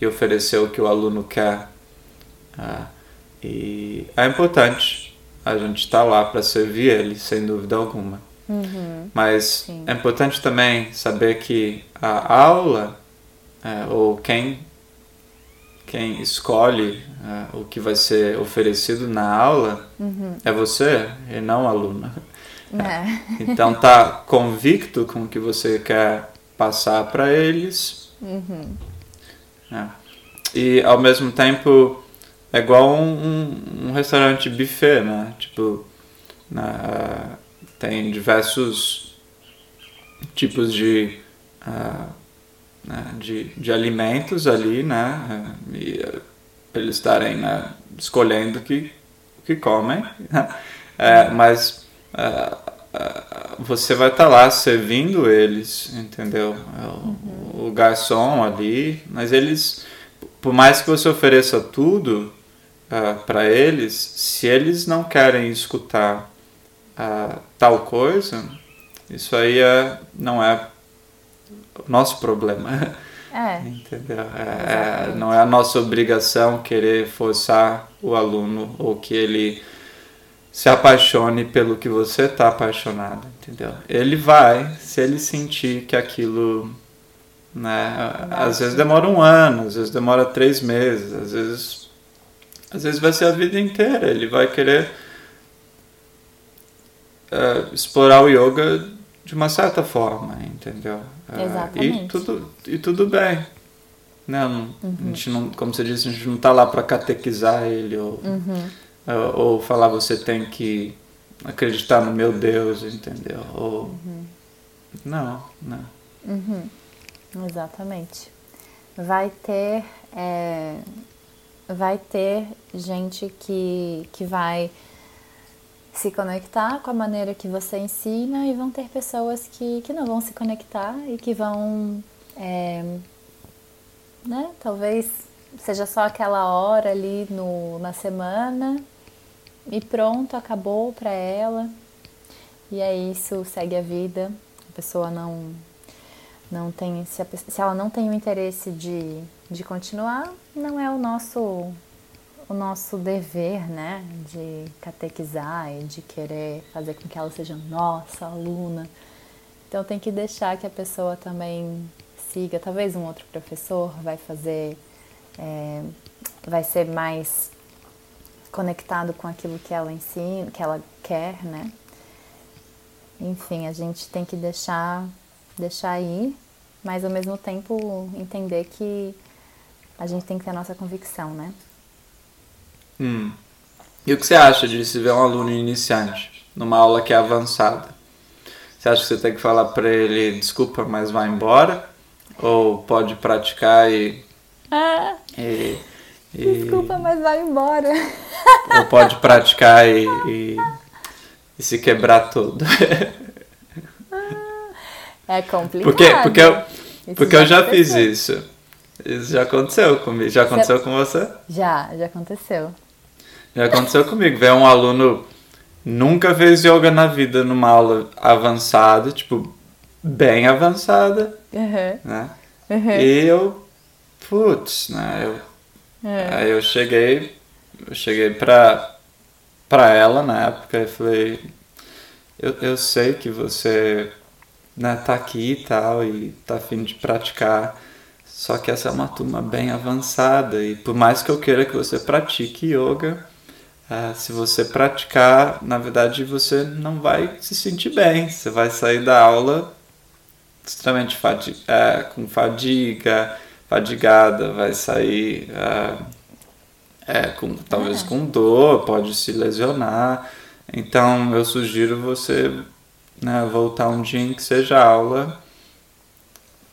e oferecer o que o aluno quer. Ah, e é importante a gente estar tá lá para servir ele, sem dúvida alguma. Uhum, Mas sim. é importante também saber que a aula, é, ou quem, quem escolhe é, o que vai ser oferecido na aula, uhum. é você e não o aluno. É. Então tá convicto com o que você quer passar para eles. Uhum. É. E ao mesmo tempo é igual um, um, um restaurante buffet, né? Tipo, na, tem diversos tipos de, uh, né, de, de alimentos ali, né? E uh, eles estarem né, escolhendo o que, que comem. Né? É, mas uh, você vai estar tá lá servindo eles, entendeu? É o, o garçom ali, mas eles, por mais que você ofereça tudo, para eles, se eles não querem escutar tal coisa, isso aí é, não é o nosso problema. É. Entendeu? É, é, não é a nossa obrigação querer forçar o aluno ou que ele se apaixone pelo que você está apaixonado, entendeu? Ele vai se ele sentir que aquilo, né? Às vezes demora um ano, às vezes demora três meses, às vezes às vezes vai ser a vida inteira. Ele vai querer uh, explorar o yoga de uma certa forma, entendeu? Uh, Exatamente. E tudo, e tudo bem. Não, uhum. a gente não, como você disse, a gente não está lá para catequizar ele ou, uhum. uh, ou falar você tem que acreditar no meu Deus, entendeu? Ou, uhum. Não, não. Uhum. Exatamente. Vai ter é, vai ter gente que, que vai se conectar com a maneira que você ensina e vão ter pessoas que, que não vão se conectar e que vão, é, né, talvez seja só aquela hora ali no, na semana e pronto, acabou para ela. E é isso, segue a vida. A pessoa não não tem se, a, se ela não tem o interesse de, de continuar, não é o nosso o nosso dever, né, de catequizar e de querer fazer com que ela seja nossa aluna. Então tem que deixar que a pessoa também siga. Talvez um outro professor vai fazer, é, vai ser mais conectado com aquilo que ela ensina, que ela quer, né? Enfim, a gente tem que deixar deixar aí, mas ao mesmo tempo entender que a gente tem que ter a nossa convicção, né? Hum. E o que você acha de se ver um aluno iniciante numa aula que é avançada? Você acha que você tem que falar para ele, desculpa, mas vai embora? Ou pode praticar e. Ah, e, e desculpa, mas vai embora. ou pode praticar e, e, e se quebrar todo? É complicado. Porque, porque eu, Isso porque eu já fiz aconteceu. isso. Isso já aconteceu comigo. Já aconteceu com você? Já, já aconteceu. Já aconteceu comigo. Veio um aluno nunca fez yoga na vida numa aula avançada, tipo, bem avançada, Uhum, né? uhum. E eu, putz, né? Eu, É. Aí eu cheguei, eu cheguei pra, pra ela na época e falei, eu, eu sei que você né, tá aqui e tal, e tá afim de praticar, só que essa é uma turma bem avançada, e por mais que eu queira que você pratique yoga, ah, se você praticar, na verdade você não vai se sentir bem, você vai sair da aula extremamente fadi é, com fadiga, fadigada, vai sair é, é, com, talvez É. com dor, pode se lesionar. Então eu sugiro você né, voltar um dia em que seja aula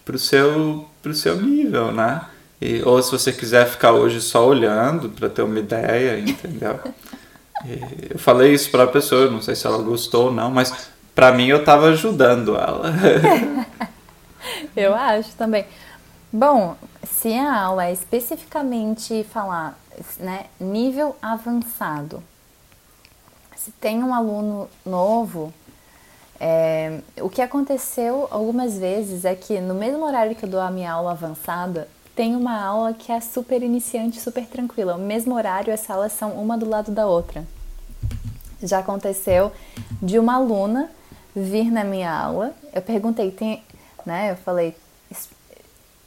pro seu, pro seu nível, né? E, ou se você quiser ficar hoje só olhando para ter uma ideia, entendeu? E eu falei isso para a pessoa, não sei se ela gostou ou não, mas para mim eu tava ajudando ela. Eu acho também. Bom, se a aula é especificamente falar, né, nível avançado, se tem um aluno novo, é, o que aconteceu algumas vezes é que no mesmo horário que eu dou a minha aula avançada, tem uma aula que é super iniciante, super tranquila. O mesmo horário, as salas são uma do lado da outra. Já aconteceu de uma aluna vir na minha aula. Eu perguntei, tem, né? Eu falei,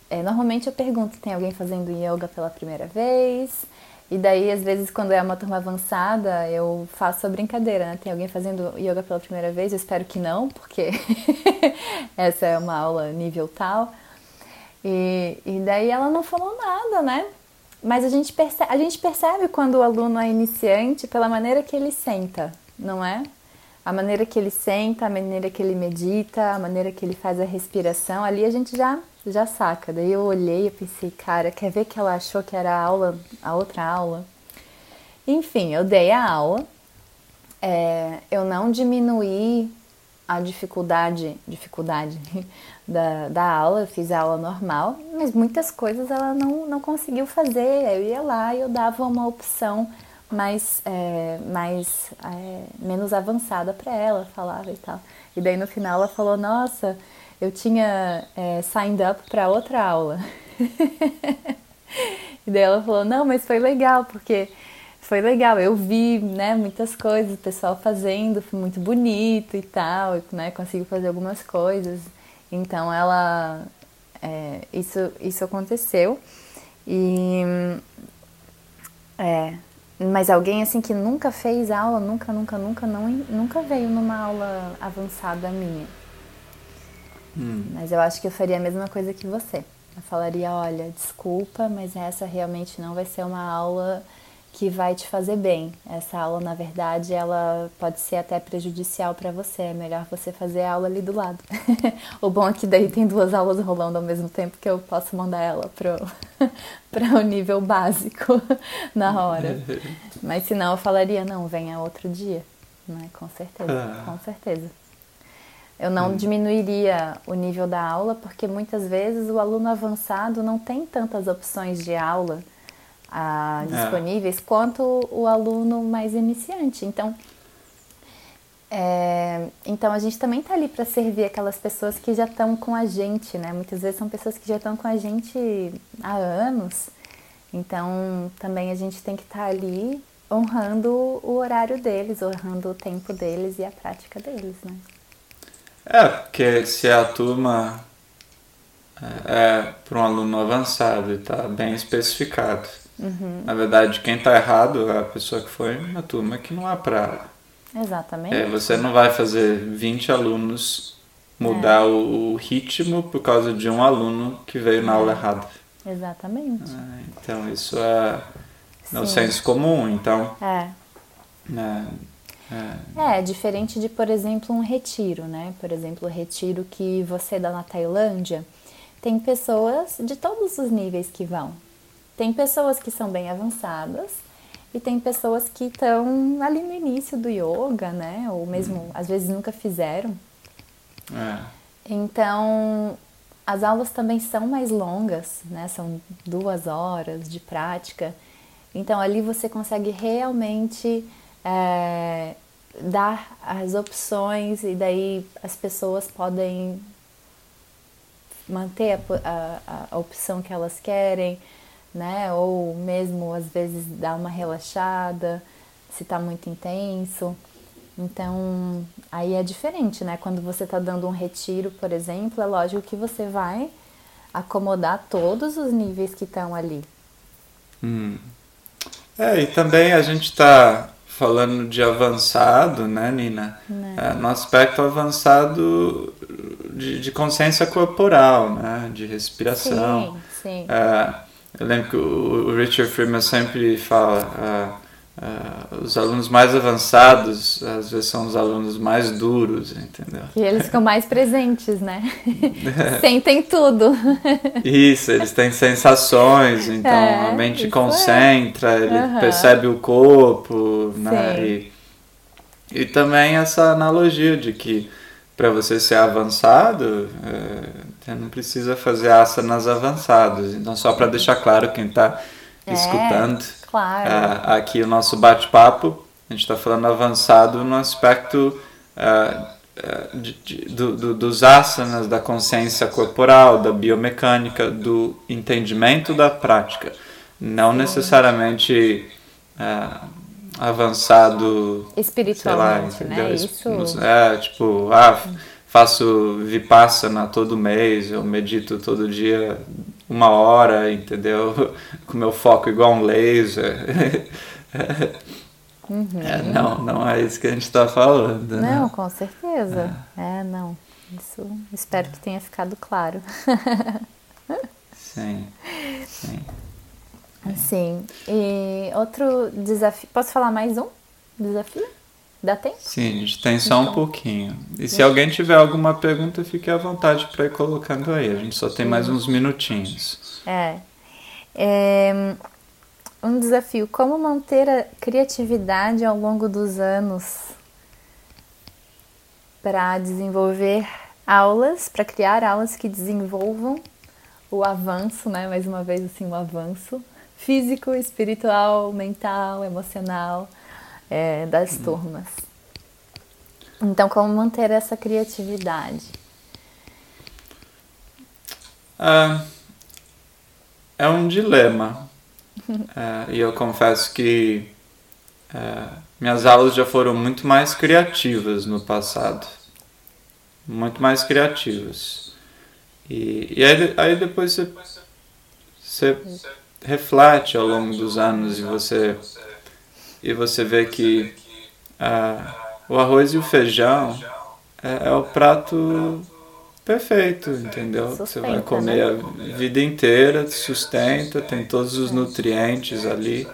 é, normalmente eu pergunto, tem alguém fazendo yoga pela primeira vez? E daí, às vezes, quando é uma turma avançada, eu faço a brincadeira, né? Tem alguém fazendo yoga pela primeira vez? Eu espero que não, porque essa é uma aula nível tal. E, e daí ela não falou nada, né? Mas a gente, percebe, a gente percebe quando o aluno é iniciante pela maneira que ele senta, não é? A maneira que ele senta, a maneira que ele medita, a maneira que ele faz a respiração, ali a gente já, já saca. Daí eu olhei e pensei, cara, quer ver que ela achou que era a aula, a outra aula? Enfim, eu dei a aula, é, eu não diminuí a dificuldade, dificuldade da, da aula, eu fiz a aula normal, mas muitas coisas ela não, não conseguiu fazer. Eu ia lá e eu dava uma opção mais, é, mais é, menos avançada para ela, falava e tal. E daí no final ela falou: Nossa, eu tinha é, signed up para outra aula. e daí ela falou: Não, mas foi legal, porque foi legal. Eu vi, né, muitas coisas, o pessoal fazendo, foi muito bonito e tal, né, consegui fazer algumas coisas. Então ela, é, isso, isso aconteceu e é, mas alguém assim que nunca fez aula, nunca, nunca, nunca, não, nunca veio numa aula avançada minha. Mas eu acho que eu faria a mesma coisa que você. Eu falaria, olha, desculpa, mas essa realmente não vai ser uma aula que vai te fazer bem. Essa aula, na verdade, ela pode ser até prejudicial para você. É melhor você fazer a aula ali do lado. o bom é que daí tem duas aulas rolando ao mesmo tempo que eu posso mandar ela para o nível básico na hora. Mas se não, eu falaria, não, venha outro dia. Né? Com certeza, Ah. com certeza. Eu não diminuiria o nível da aula, porque muitas vezes o aluno avançado não tem tantas opções de aula ah, É. disponíveis quanto o aluno mais iniciante. Então, é, então a gente também está ali para servir aquelas pessoas que já estão com a gente, né? Muitas vezes são pessoas que já estão com a gente há anos. Então também a gente tem que estar ali honrando o horário deles, honrando o tempo deles e a prática deles, né? É, porque se a turma é, é para um aluno avançado e está bem especificado. Na verdade, quem está errado é a pessoa que foi na turma que não é para. Exatamente. É, você não vai fazer 20 alunos mudar o, o ritmo por causa de um aluno que veio na aula errada. Exatamente. É, então, isso é, é o Sim. senso comum. Então, É. né, É. é, diferente de, por exemplo, um retiro, né? Por exemplo, o retiro que você dá na Tailândia, tem pessoas de todos os níveis que vão. Tem pessoas que são bem avançadas e tem pessoas que estão ali no início do yoga, né? Ou mesmo, hum. às vezes, nunca fizeram. É. Então, as aulas também são mais longas, né? São duas horas de prática. Então, ali você consegue realmente é, dar as opções e daí as pessoas podem manter a, a, a, opção que elas querem, né? Ou mesmo às vezes dar uma relaxada se está muito intenso. Então aí é diferente, né? Quando você está dando um retiro, por exemplo, é lógico que você vai acomodar todos os níveis que estão ali. Hum. É, e também a gente está falando de avançado, né, Nina? Né. É, no aspecto avançado de, de, consciência corporal, né, de respiração. Sim, sim. É, eu lembro que o, Richard Freeman sempre fala. É, Uh, os alunos mais avançados às vezes são os alunos mais duros, entendeu? E eles ficam mais presentes, né? Sentem tudo. Isso, eles têm sensações, então é, a mente é. concentra, é. ele uhum. percebe o corpo, né? E, e também essa analogia de que para você ser avançado, é, você não precisa fazer asanas avançados. Então, só para deixar claro quem está é. escutando Claro. Uh, aqui o nosso bate-papo, a gente está falando avançado no aspecto uh, de, de, do, do, dos asanas, da consciência corporal, da biomecânica, do entendimento da prática. Não necessariamente uh, avançado espiritualmente, lá, né? Isso. É, tipo, ah, faço vipassana todo mês, eu medito todo dia uma hora, entendeu? Com meu foco igual um laser. Uhum. É, não, não é isso que a gente está falando. Né? Não, né? com certeza. É. é, não. Isso espero que tenha ficado claro. sim, sim. Sim. E outro desafio. Posso falar mais um desafio? Dá tempo? Sim, a gente tem só então, um pouquinho. E se alguém tiver alguma pergunta, fique à vontade para ir colocando aí. A gente só tem mais uns minutinhos. É. é. Um desafio: como manter a criatividade ao longo dos anos para desenvolver aulas, para criar aulas que desenvolvam o avanço, né? Mais uma vez, assim, o avanço físico, espiritual, mental, emocional é, das uhum. turmas. Então, como manter essa criatividade? Ah, é um dilema. é, e eu confesso que é, minhas aulas já foram muito mais criativas no passado. Muito mais criativas. E, e aí, aí depois você, você reflete ao longo dos anos e você e você vê que ah, o arroz e o feijão é, é o prato perfeito, entendeu? Sustenta, você vai comer né? a vida inteira, sustenta, tem todos os nutrientes ali.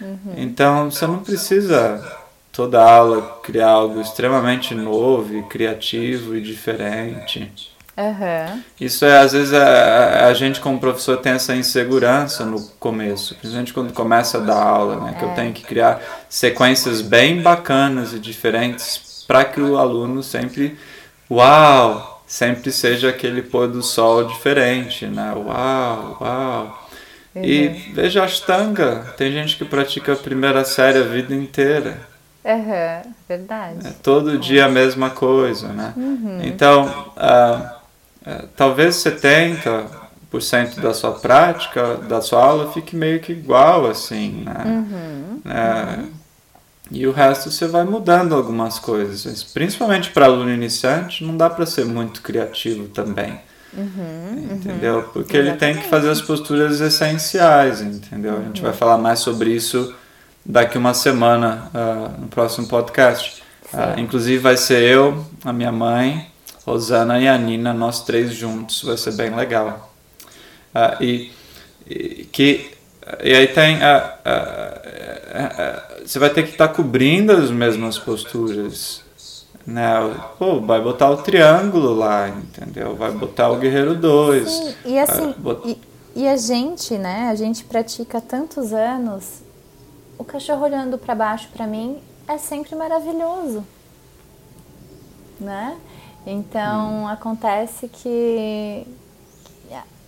Uhum. Então você não precisa toda aula criar algo extremamente novo e criativo e diferente. Uhum. Isso é, às vezes, a, a, gente como professor tem essa insegurança no começo, principalmente quando começa a dar aula, né? Que é. eu tenho que criar sequências bem bacanas e diferentes para que o aluno sempre, uau, sempre seja aquele pôr do sol diferente, né? Uau, uau. Uhum. E veja Ashtanga, tem gente que pratica a primeira série a vida inteira. Uhum, verdade. É todo dia a mesma coisa, né? Uhum. Então, uh, é, talvez 70% da sua prática, da sua aula, fique meio que igual, assim, né? Uhum, é, uhum. E o resto você vai mudando algumas coisas. Principalmente para aluno iniciante, não dá para ser muito criativo também. Uhum, entendeu? Uhum. Porque ele tem que fazer as posturas essenciais, entendeu? A gente vai falar mais sobre isso daqui uma semana uh, no próximo podcast. Uh, inclusive vai ser eu, a minha mãe, Rosana e a Nina, nós três juntos, vai ser bem legal. Uh, e, e, que, e aí tem uh, uh, você vai ter que estar tá cobrindo as mesmas posturas. Né? Pô, vai botar o triângulo lá, entendeu? Vai botar o guerreiro 2. Sim, e assim, bot... e, e, a gente, né? A gente pratica tantos anos. O cachorro olhando para baixo para mim é sempre maravilhoso, né? Então hum. acontece que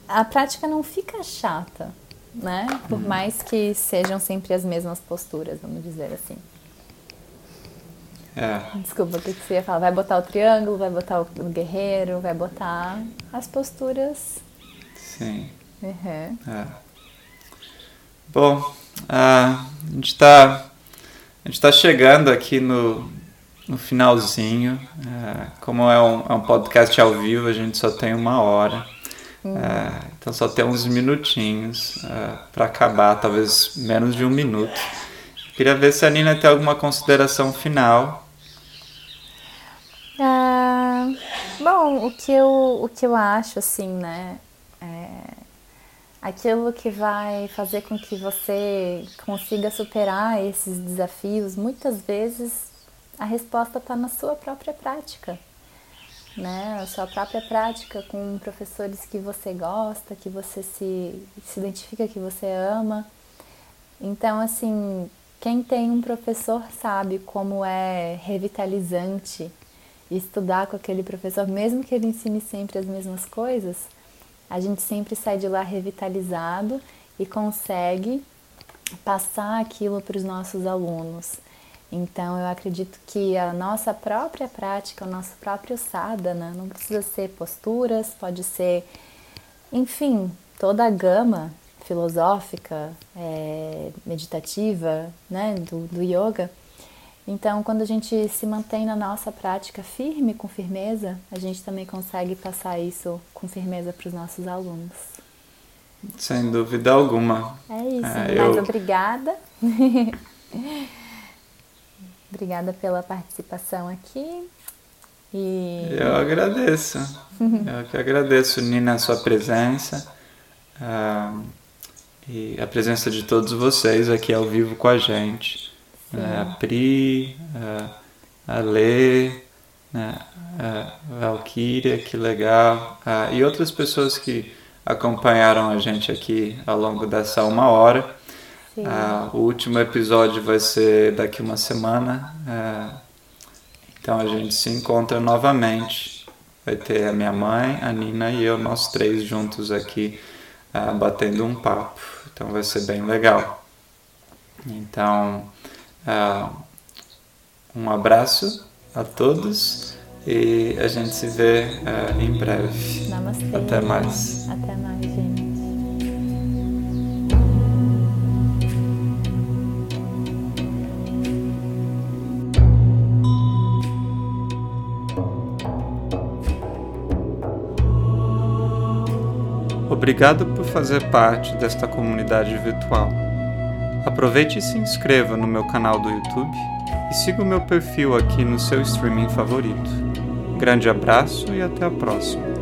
a prática não fica chata, né? Por hum. mais que sejam sempre as mesmas posturas, vamos dizer assim. É. Desculpa, o que você ia falar? Vai botar o triângulo, vai botar o guerreiro, vai botar as posturas. Sim. Uhum. É. Bom, a gente está a gente tá chegando aqui no, no finalzinho. É, como é um, é um podcast ao vivo, a gente só tem uma hora. Uhum. É, então só tem uns minutinhos é, para acabar, talvez menos de um minuto. Queria ver se a Nina tem alguma consideração final ah, bom, o que, eu, o que eu acho, assim, né? É, aquilo que vai fazer com que você consiga superar esses desafios, muitas vezes a resposta está na sua própria prática. Né? A sua própria prática com professores que você gosta, que você se, se identifica, que você ama. Então, assim, quem tem um professor sabe como é revitalizante estudar com aquele professor, mesmo que ele ensine sempre as mesmas coisas, a gente sempre sai de lá revitalizado e consegue passar aquilo para os nossos alunos. Então, eu acredito que a nossa própria prática, o nosso próprio sadhana, não precisa ser posturas, pode ser, enfim, toda a gama filosófica, é, meditativa, né, do, do yoga então, quando a gente se mantém na nossa prática firme, com firmeza, a gente também consegue passar isso com firmeza para os nossos alunos. Sem dúvida alguma. É isso, é, eu... obrigada. obrigada pela participação aqui. E... Eu agradeço. eu que agradeço, Nina, a sua presença. Uh, e a presença de todos vocês aqui ao vivo com a gente né? a Pri, a, a Lê, né? a Valkyria, que legal, ah, e outras pessoas que acompanharam a gente aqui ao longo dessa uma hora. Ah, o último episódio vai ser daqui uma semana, ah, então a gente se encontra novamente. Vai ter a minha mãe, a Nina e eu, nós três juntos aqui, batendo um papo. Então vai ser bem legal. Então, Uh, um abraço a todos e a gente se vê em breve. Namastê. Até mais. Até mais, gente. Obrigado por fazer parte desta comunidade virtual. Aproveite e se inscreva no meu canal do YouTube e siga o meu perfil aqui no seu streaming favorito. Grande abraço e até a próxima!